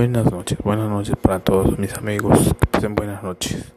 Buenas noches, buenas noches para todos mis amigos. Que pasen buenas noches.